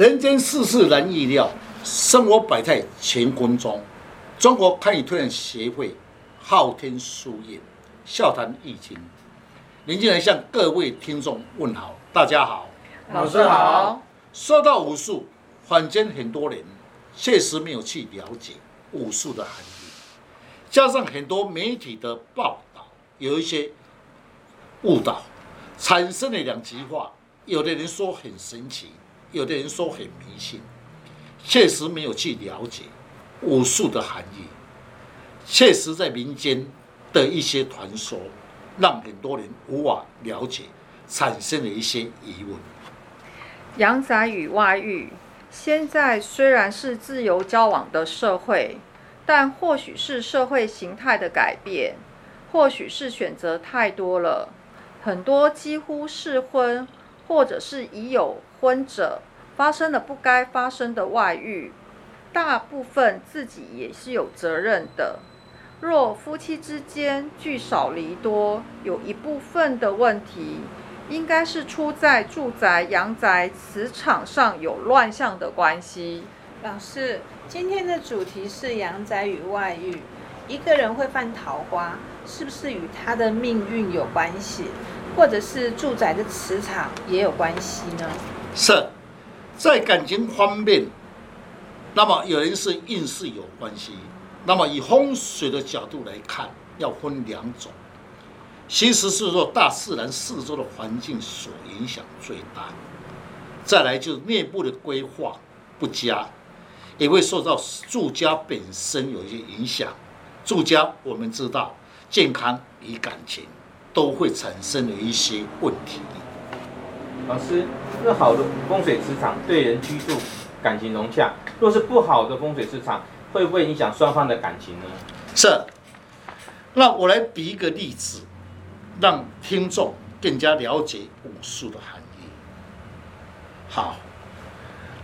人间世事难预料，生活百态乾坤中。中国堪舆推演协会昊天书院笑谈易经，林进来向各位听众问好，大家好，老师好。说到武术，坊间很多人确实没有去了解武术的含义，加上很多媒体的报道有一些误导，产生了两极化。有的人说很神奇，有的人说很迷信，确实没有去了解武术的含义。确实在民间的一些传说，让很多人无法了解，产生了一些疑问。阳宅与外遇，现在虽然是自由交往的社会，但或许是社会形态的改变，或许是选择太多了，很多几乎适婚。或者是已有婚者发生了不该发生的外遇，大部分自己也是有责任的。若夫妻之间聚少离多，有一部分的问题，应该是出在住宅、阳宅、磁场上有乱象的关系。老师，今天的主题是阳宅与外遇，一个人会犯桃花，是不是与他的命运有关系？或者是住宅的磁场也有关系呢？是，在感情方面，那么有人是运势有关系，那么以风水的角度来看，要分两种，其实是说大自然四周的环境所影响最大，再来就是内部的规划不佳，也会受到住家本身有一些影响。住家我们知道，健康与感情。都会产生了一些问题。老师，那好的风水磁场对人居住感情融洽，若是不好的风水磁场，会不会影响双方的感情呢？是。那我来比一个例子，让听众更加了解武术的含义。好，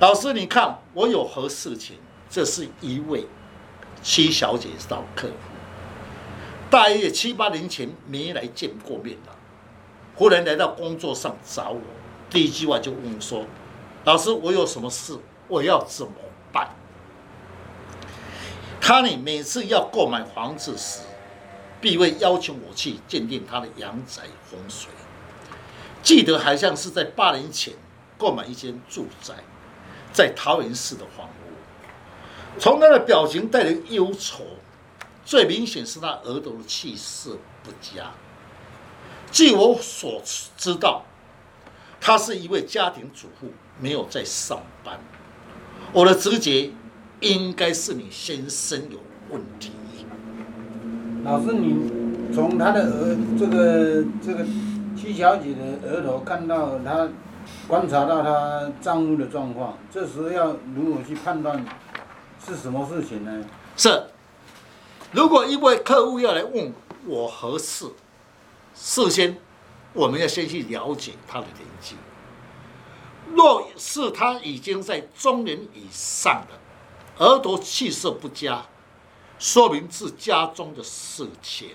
老师，你看我有何事情？这是一位七小姐到客户。大约七八年前没来见过面了，忽然来到工作上找我，第一句话就问我说：“老师，我有什么事？我要怎么办？”他呢，每次要购买房子时，必会要求我去鉴定他的阳宅风水。记得好像是在八年前购买一间住宅，在桃园市的房屋，从他的表情带着忧愁。最明显是他额头的气色不佳。据我所知道，他是一位家庭主妇，没有在上班。我的直觉应该是你先生有问题。老师，你从他的额这个这个戚小姐的额头看到他观察到他丈夫的状况，这时候要如何去判断是什么事情呢？是。如果一位客户要来问我何事，事先我们要先去了解他的年纪。若是他已经在中年以上的，额头气色不佳，说明是家中的事情。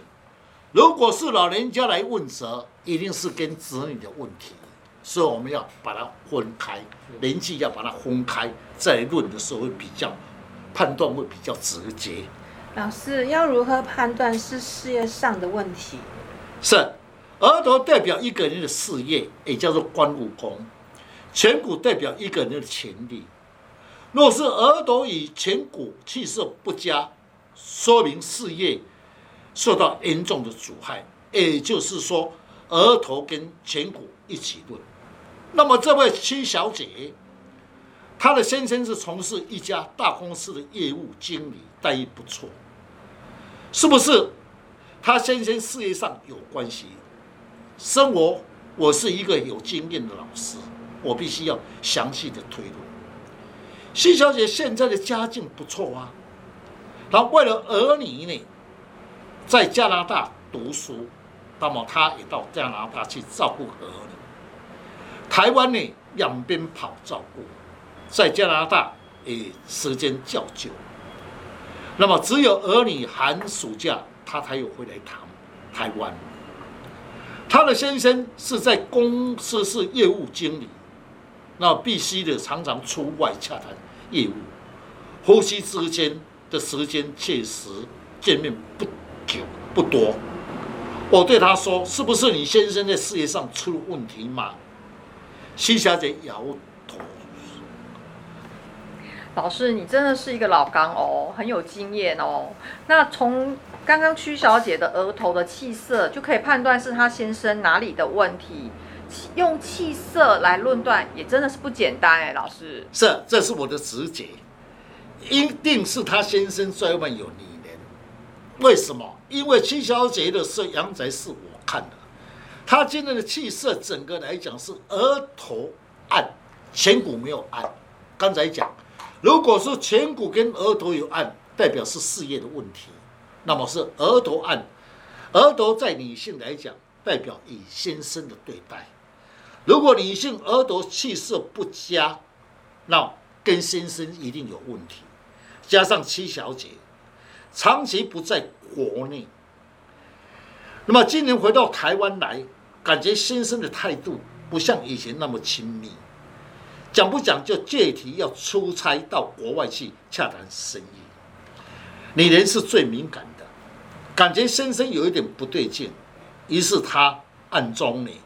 如果是老人家来问责，一定是跟子女的问题，所以我们要把它分开，年纪要把它分开，再来论的时候会比较判断会比较直接。老师要如何判断是事业上的问题？是额头代表一个人的事业，也叫做官禄宫；颧骨代表一个人的潜力。若是额头与颧骨气色不佳，说明事业受到严重的阻碍。也就是说，额头跟颧骨一起论。那么这位七小姐，她的先生是从事一家大公司的业务经理，待遇不错。是不是他先生事业上有关系？生活，我是一个有经验的老师，我必须要详细的推论。谢小姐现在的家境不错啊，她为了儿女呢，在加拿大读书，那么她也到加拿大去照顾儿女。台湾呢，两边跑照顾，在加拿大也时间较久。那么只有儿女寒暑假，他才有回来谈台湾。他的先生是在公司是业务经理，那必须的常常出外洽谈业务，夫妻之间的时间确实见面不久不多。我对他说：“是不是你先生在事业上出了问题吗？”徐小姐摇。老师，你真的是一个老刚哦，很有经验哦。那从刚刚曲小姐的额头的气色就可以判断是她先生哪里的问题。用气色来论断也真的是不简单哎，老师。是，这是我的直觉，一定是她先生在外面有女人。为什么？因为曲小姐的是阳宅，是我看的，她今天的气色整个来讲是额头暗，颧骨没有暗。刚才讲。如果是颧骨跟额头有暗，代表是事业的问题，那么是额头暗。额头在女性来讲，代表以先生的对待。如果女性额头气色不佳，那跟先生一定有问题。加上七小姐长期不在国内，那么今年回到台湾来，感觉先生的态度不像以前那么亲密。讲不讲就借题要出差到国外去洽谈生意，女人是最敏感的，感觉先生有一点不对劲，于是他暗中你，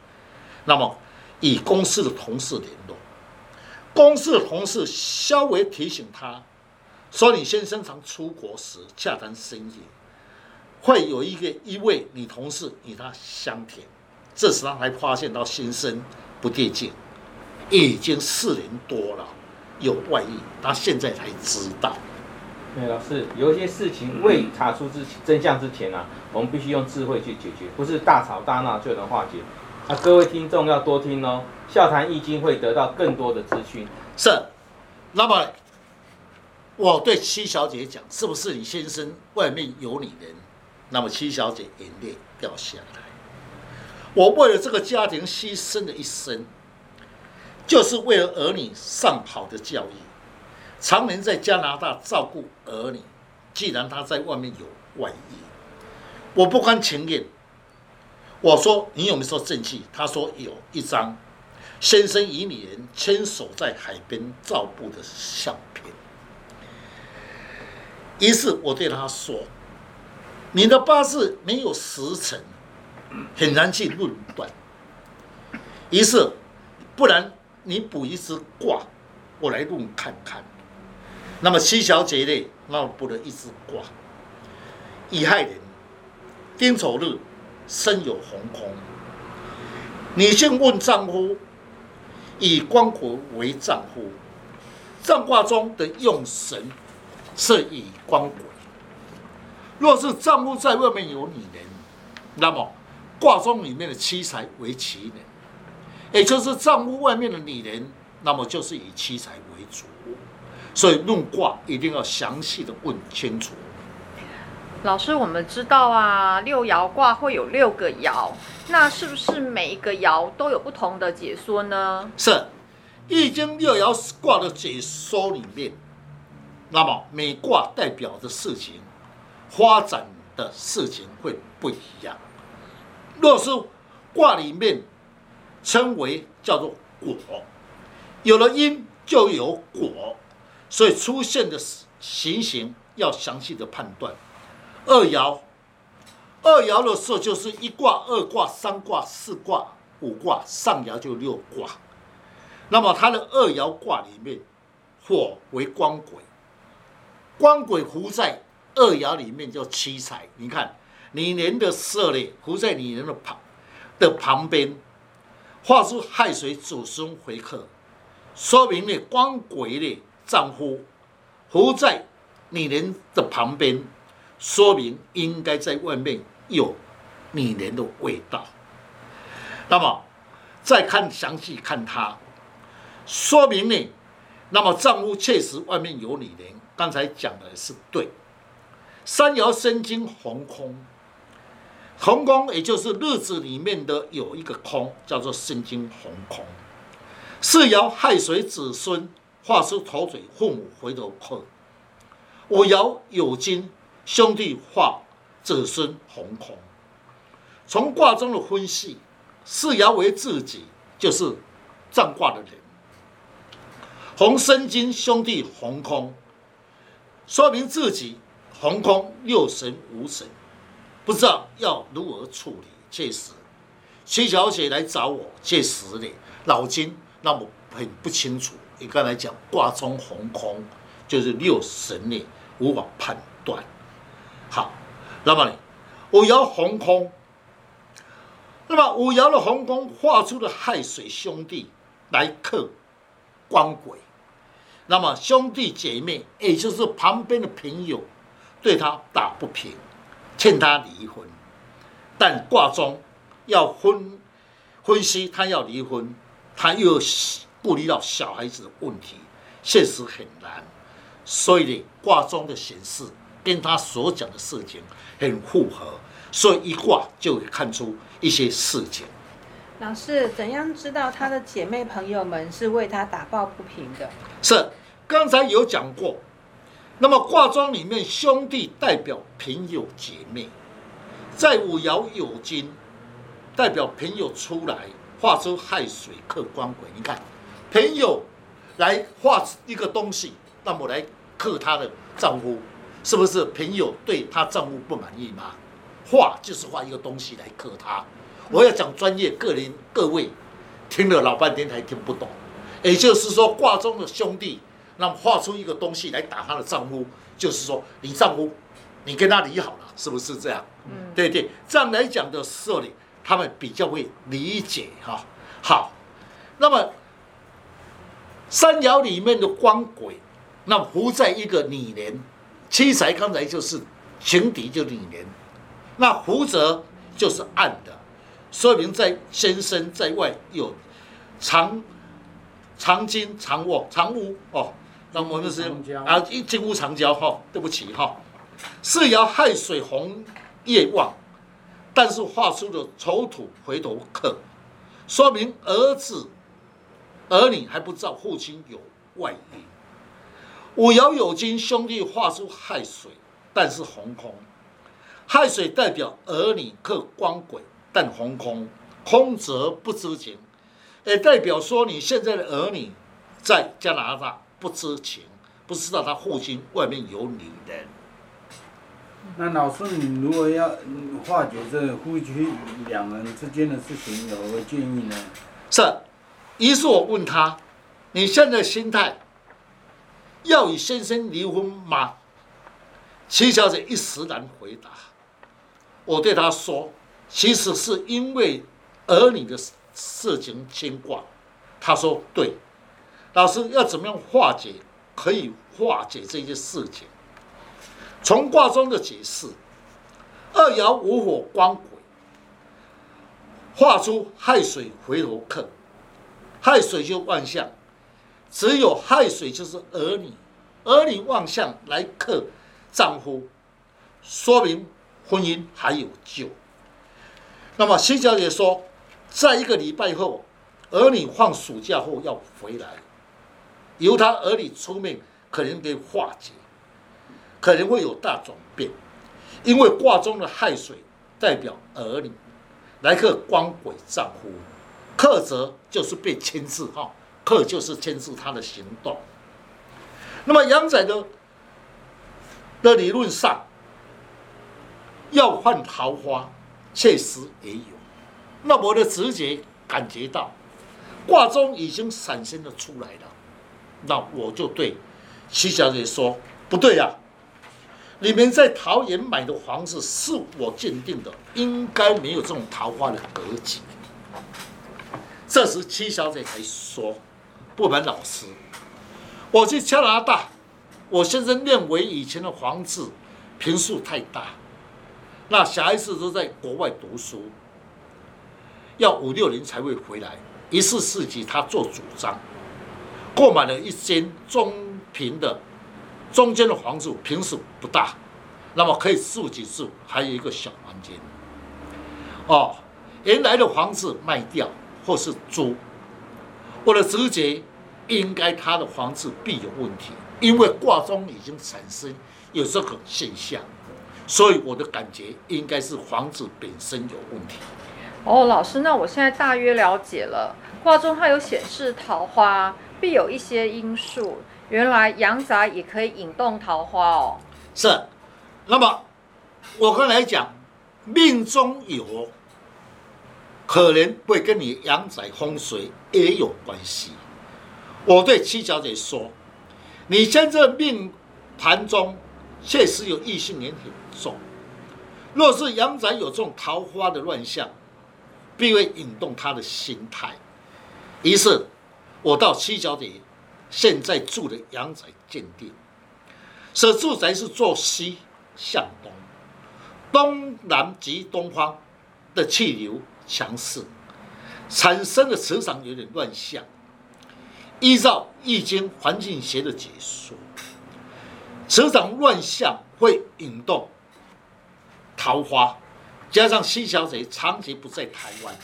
那么与公司的同事联络，公司的同事稍微提醒他，说你先生常出国时洽谈生意，会有一个一位女同事与他相甜，这时他才发现到先生不对劲。已经四年多了，有外遇，他现在才知道。对，老师，有一些事情未查出之真相之前啊，我们必须用智慧去解决，不是大吵大闹就能化解。啊，各位听众要多听哦，笑谈易经会得到更多的资讯。是，那么我对七小姐讲，是不是你先生外面有女人？那么七小姐眼泪掉下来。我为了这个家庭牺牲了一生。就是为了儿女上好的教育，常年在加拿大照顾儿女。既然他在外面有外遇，我不甘情愿。我说你有没有说证据？他说有一张先生与女人牵手在海边照顾的相片。于是我对他说：“你的八字没有时辰，很难去论断。”于是，不然。你卜一支卦，我来论看看。那么七小姐呢？那我卜了一支卦，乙亥年丁丑日身有红空。女性问丈夫，以官鬼为丈夫，占卦中的用神是以官鬼。若是丈夫在外面有女人，那么卦中里面的妻财为其人。也就是丈夫外面的女人，那么就是以妻财为主，所以论卦一定要详细的问清楚。老师，我们知道啊，六爻卦会有六个爻，那是不是每一个爻都有不同的解说呢？是，《易经》六爻卦的解说里面，那么每卦代表的事情、发展的事情会不一样。若是卦里面。称为叫做果，有了因就有果，所以出现的情形要详细的判断。二爻，二爻的时候就是一卦、二卦、三卦、四卦、五卦，上爻就六卦。那么它的二爻卦里面，火为光鬼，光鬼伏在二爻里面叫七财。你看，你年的色呢，伏在你人的旁的旁边。画出亥水子孙回克，说明呢，官鬼的丈夫伏在女人的旁边，说明应该在外面有女人的味道。那么再看详细看他，说明呢，那么丈夫确实外面有女人。刚才讲的是对。三爻生金红空。红空，也就是日子里面的有一个空，叫做申金红空。四爻亥水子孙，画出头嘴父母回头客。五爻酉金兄弟画子孙红空。从卦中的分析，四爻为自己，就是占卦的人。红生金兄弟红空，说明自己红空六神无神，不知道要如何处理。确实，七小姐来找我，确实的脑筋让我很不清楚。你刚才讲卦中红空，就是六神呢无法判断。好，那么呢，五爻逢空，那么五爻的红空画出了亥水兄弟来克官鬼。那么兄弟姐妹，也就是旁边的朋友，对他打不平，劝他离婚。但卦中要分分析，他要离婚，他又顾虑到小孩子的问题，现实很难。所以呢，卦中的形式跟他所讲的事情很符合，所以一卦就会看出一些事情。老师，怎样知道他的姐妹朋友们是为他打抱不平的？是刚才有讲过。那么卦中里面兄弟代表朋友姐妹，在五爻有金，代表朋友出来画出亥水克官鬼。你看，朋友来画一个东西，那么来克他的丈夫，是不是朋友对她丈夫不满意吗？画就是画一个东西来克他。我要讲专业，个人各位听了老半天还听不懂。也就是说，卦中的兄弟，那么画出一个东西来打她的丈夫，就是说你丈夫，你跟他离好了，是不是这样？嗯，对对，这样来讲的时候呢，他们比较会理解哈。好，那么三爻里面的官鬼，那么伏在一个女人，七财刚才就是情敌，就女人，那伏则就是暗的。说明在先生在外有藏藏金藏卧藏屋哦，那我们是啊一金屋藏娇哈，对不起哈。四爻亥水红夜旺，但是画出了丑土回头客，说明儿子儿女还不知道父亲有外遇。五爻有金兄弟画出亥水，但是红空，亥水代表儿女克光鬼。但红空，空则不知情，也代表说你现在的儿女在加拿大不知情，不知道他父亲外面有女人。那老师，你如果要化解这夫妻两人之间的事情，有何建议呢？是，于是我问他，你现在心态要与先生离婚吗？徐小姐一时难回答。我对他说。其实是因为儿女的事情牵挂，他说对，老师要怎么样化解，可以化解这些事情。从卦中的解释，二爻午火光鬼，画出亥水回头客，亥水就万象，只有亥水就是儿女，儿女万象来克丈夫，说明婚姻还有救。那么辛小姐说，在一个礼拜后，儿女放暑假后要回来，由他儿女出面，可能可以化解，可能会有大转变，因为卦中的亥水代表儿女，来克光鬼丈夫，克则就是被牵制哈，克就是牵制他的行动。那么阳仔的的理论上，要换桃花。确实也有，那我的直觉感觉到，卦中已经闪现的出来了，那我就对七小姐说：“不对呀、啊，你们在桃园买的房子是我鉴定的，应该没有这种桃花的格局。”这时七小姐才说：“不瞒老师，我去加拿大，我先生认为以前的房子平数太大。”那小孩子都在国外读书，要五六年才会回来。于是自己他做主张，购买了一间中平的中间的房子，平数不大，那么可以自己住，还有一个小房间。哦，原来的房子卖掉或是租，我的直觉应该他的房子必有问题，因为卦中已经产生有这个现象。所以我的感觉应该是房子本身有问题。哦，老师，那我现在大约了解了。卦中它有显示桃花，必有一些因素。原来阳宅也可以引动桃花哦。是，那么我刚才讲，命中有，可能会跟你阳宅风水也有关系。我对七小姐说，你现在命盘中确实有异性缘很重，若是阳宅有这种桃花的乱象，必会引动他的心态。于是，我到七小姐现在住的阳宅鉴定，此住宅是坐西向东，东南及东方的气流强势，产生的磁场有点乱象。依照易经环境学的解说，磁场乱象会引动桃花，加上七小姐长期不在台湾，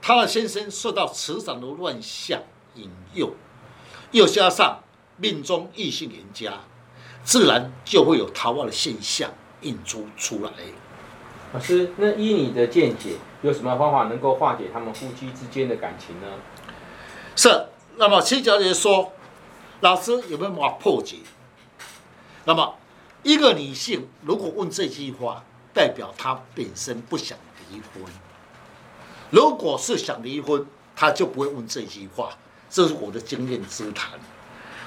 她的先生受到磁场的乱象引诱，又加上命中异性人家，自然就会有桃花的现象引出出来。老师，那依你的见解，有什么方法能够化解他们夫妻之间的感情呢？是。那么七小姐说：“老师有没有办法破解？”那么一个女性如果问这句话，代表她本身不想离婚。如果是想离婚，她就不会问这句话。这是我的经验之谈。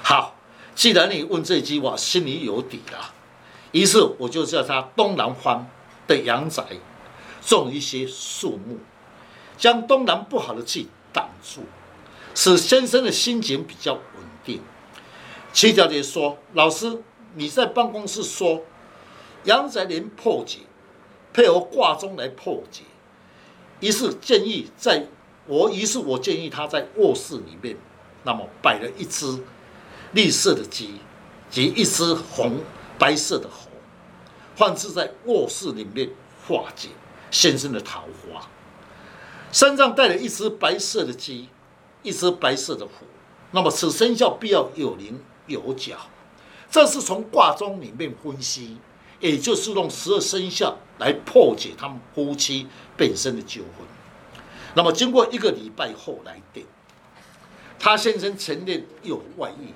好，既然你问这句话，心里有底了。于是我就叫他东南方的阳宅种一些树木，将东南不好的气挡住。使先生的心情比较稳定。齐小姐说：“老师，你在办公室说阳宅连破解，配合卦中来破解。于是建议在我，于是我建议他在卧室里面，那么摆了一只绿色的鸡及一只红白色的猴，放置在卧室里面化解先生的桃花。身上带了一只白色的鸡。”一只白色的虎，那么此生肖必要有灵有角，这是从卦中里面分析，也就是用十二生肖来破解他们夫妻本身的纠纷。那么经过一个礼拜后来电，他先生承认有外遇，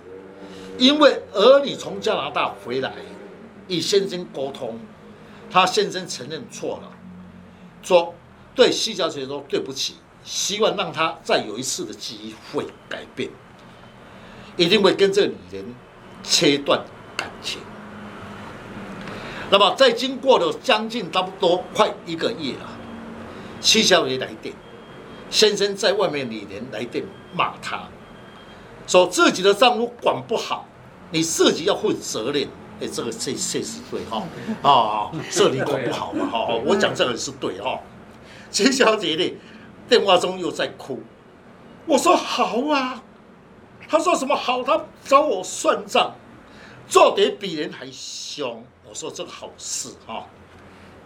因为儿女从加拿大回来，与先生沟通，他先生承认错了，说对西小姐说对不起。希望让他再有一次的机会改变，一定会跟这个女人切断感情。那么，在经过了将近差不多快一个月了，七小姐来电，先生在外面，女人来电骂他，说自己的丈夫管不好，你自己要负责任。哎，这个这这是对哈，啊，这里管不好嘛哈，我讲这个是对哈，七小姐呢？电话中又在哭，我说好啊，他说什么好？他找我算账，做得比人还凶。我说这个好事哈。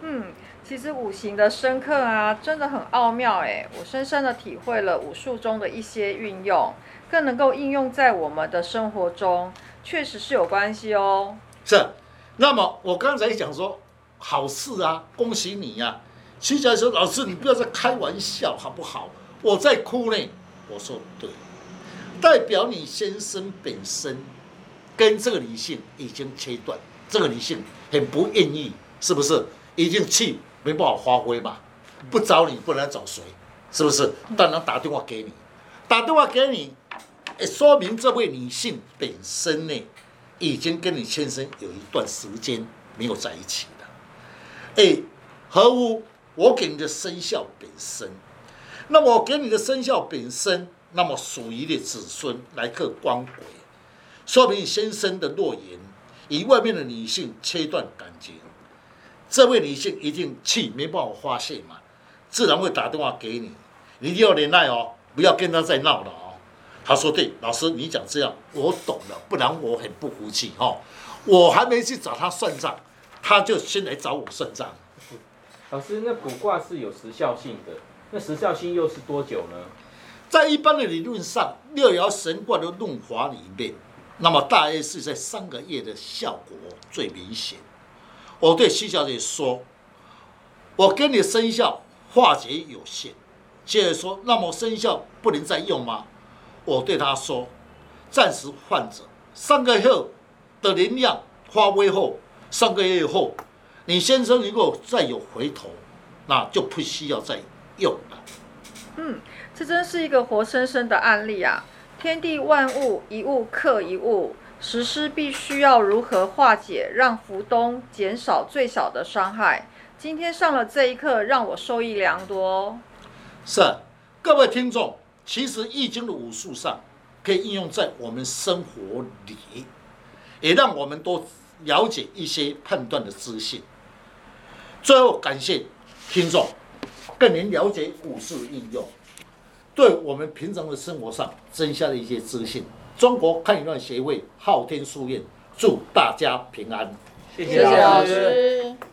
嗯，其实五行的深刻啊，真的很奥妙哎，我深深的体会了武术中的一些运用，更能够应用在我们的生活中，确实是有关系哦。是，那么我刚才讲说好事啊，恭喜你呀、啊。七小姐说：“老师，你不要再开玩笑，好不好？我在哭呢。”我说：“对，代表你先生本身跟这个女性已经切断，这个女性很不愿意，是不是？已经气没办法发挥嘛？不找你，不然找谁？是不是？当然打电话给你，打电话给你，说明这位女性本身呢，已经跟你先生有一段时间没有在一起了。哎，何物？”我给你的生肖本身，那么我给你的生肖本身，那么属于的子孙来克官鬼，说明你先生的诺言与外面的女性切断感情，这位女性一定气没办法发泄嘛，自然会打电话给你，你一定要忍耐哦，不要跟他再闹了哦。他说对，老师你讲这样我懂了，不然我很不服气哦，我还没去找他算账，他就先来找我算账。老师，那卜卦是有时效性的，那时效性又是多久呢？在一般的理论上，六爻神卦的论法里面，那么大约是在三个月的效果最明显。我对七小姐说：“我跟你生肖化解有限。”接着说：“那么生肖不能再用吗？”我对她说：“暂时患者，三个月后的能量发挥后，三个月以后，你先生如果再有回头，那就不需要再用了。嗯，这真是一个活生生的案例啊！天地万物，一物克一物，实施必须要如何化解，让福东减少最小的伤害。今天上了这一课，让我受益良多。是，各位听众，其实易经的武术上可以应用在我们生活里，也让我们多了解一些判断的资讯。最后，感谢听众，更能了解武术应用。对我们平常的生活上增加了一些资讯。中国堪舆论协会昊天书院祝大家平安。谢谢老师。谢谢老师。